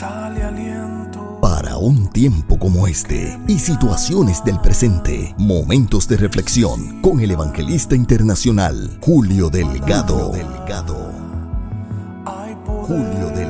sale aliento. Para un tiempo como este y situaciones del presente, momentos de reflexión con el evangelista internacional Julio Delgado. Delgado. Hay poder Julio Delgado.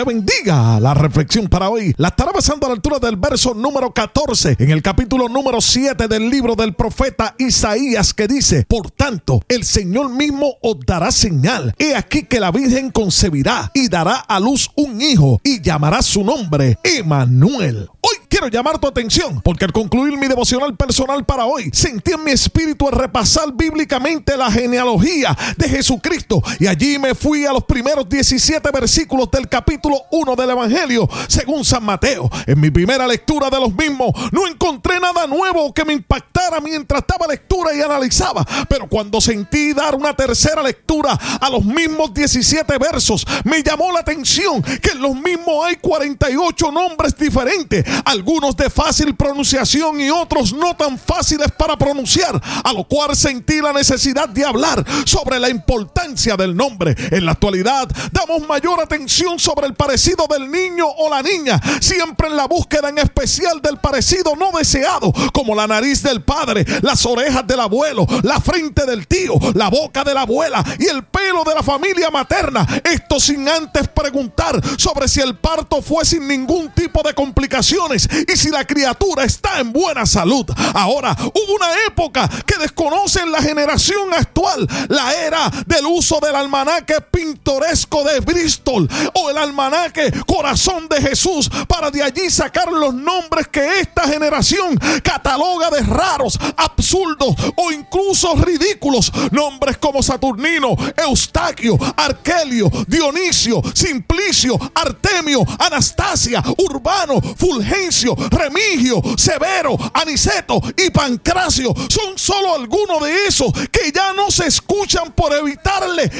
Te bendiga. La reflexión para hoy la estará basando a la altura del verso número 14 en el capítulo número 7 del libro del profeta Isaías que dice, por tanto, el Señor mismo os dará señal. He aquí que la Virgen concebirá y dará a luz un hijo y llamará su nombre Emanuel. Hoy quiero llamar tu atención porque al concluir mi devocional personal para hoy, sentí en mi espíritu el repasar bíblicamente la genealogía de Jesucristo y allí me fui a los primeros 17 versículos del capítulo 1 del Evangelio según San Mateo. En mi primera lectura de los mismos no encontré nada nuevo que me impactara mientras estaba lectura y analizaba, pero cuando sentí dar una tercera lectura a los mismos 17 versos, me llamó la atención que en los mismos hay 48 nombres diferentes, algunos de fácil pronunciación y otros no tan fáciles para pronunciar, a lo cual sentí la necesidad de hablar sobre la importancia del nombre. En la actualidad damos mayor atención sobre el parecido del niño o la niña, siempre en la búsqueda en especial del parecido no deseado, como la nariz del padre, las orejas del abuelo, la frente del tío, la boca de la abuela y el pelo de la familia materna. Esto sin antes preguntar sobre si el parto fue sin ningún tipo de complicaciones y si la criatura está en buena salud. Ahora, hubo una época que desconocen la generación actual, la era del uso del almanaque pintoresco de Bristol o el almanaque Corazón de Jesús para de allí sacar los nombres que esta generación cataloga de raros, absurdos o incluso ridículos. Nombres como Saturnino, Eustaquio, Arquelio, Dionisio, Simplicio, Artemio, Anastasia, Urbano, Fulgencio, Remigio, Severo, Aniceto y Pancracio son solo algunos de esos que ya no se escuchan por evitarle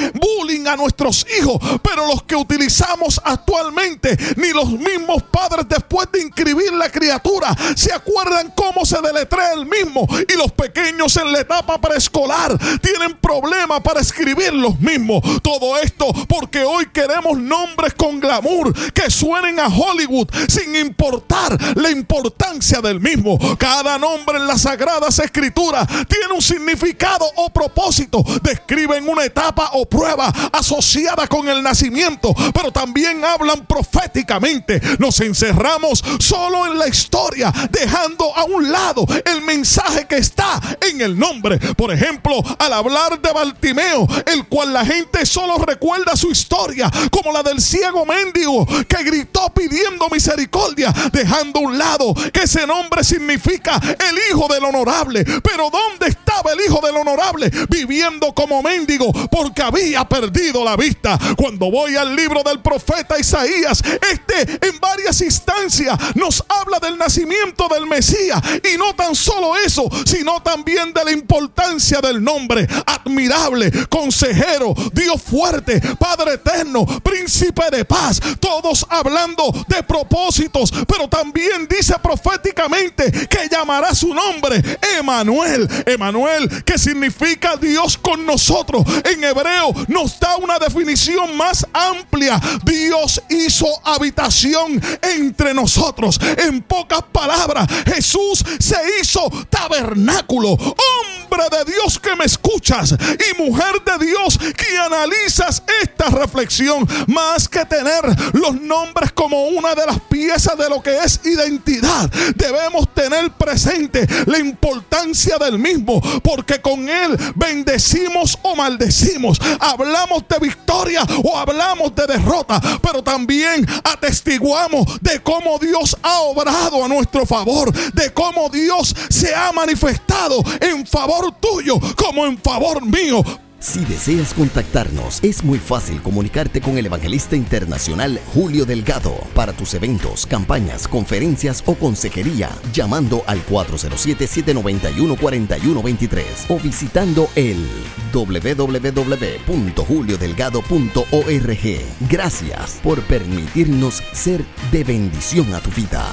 a nuestros hijos, pero los que utilizamos actualmente, ni los mismos padres después de inscribir la criatura se acuerdan cómo se deletrea el mismo y los pequeños en la etapa preescolar tienen problemas para escribir los mismos. Todo esto porque hoy queremos nombres con glamour que suenen a Hollywood sin importar la importancia del mismo. Cada nombre en las sagradas escrituras tiene un significado o propósito. Describen una etapa o prueba asociada con el nacimiento, pero también hablan proféticamente. Nos encerramos solo en la historia, dejando a un lado el mensaje que está en el nombre. Por ejemplo, al hablar de Bartimeo, el cual la gente solo recuerda su historia, como la del ciego mendigo que gritó pidiendo misericordia, dejando a un lado que ese nombre significa el hijo del honorable. Pero ¿dónde estaba hijo del honorable? Viviendo como mendigo porque había perdido la vista. Cuando voy al libro del profeta Isaías, este en varias instancias nos habla del nacimiento del Mesías y no tan solo eso, sino también de la importancia del nombre admirable, consejero, Dios fuerte, Padre eterno, príncipe de paz, todos hablando de propósitos, pero también dice proféticamente que llamará su nombre Emanuel, Emanuel que significa Dios con nosotros. En hebreo nos da una definición más amplia. Dios hizo habitación entre nosotros. En pocas palabras, Jesús se hizo tabernáculo. Hombre de Dios que me escuchas y mujer de Dios que analizas esta reflexión, más que tener los nombres como una de las piezas de lo que es identidad, debemos tener presente la importancia del mismo, porque con él bendecimos o maldecimos, hablamos de victoria o hablamos de derrota, pero también atestiguamos de cómo Dios ha obrado a nuestro favor, de cómo Dios se ha manifestado en tuyo como en favor mío. Si deseas contactarnos, es muy fácil comunicarte con el evangelista internacional Julio Delgado para tus eventos, campañas, conferencias o consejería, llamando al 407-791-4123 o visitando el www.juliodelgado.org. Gracias por permitirnos ser de bendición a tu vida.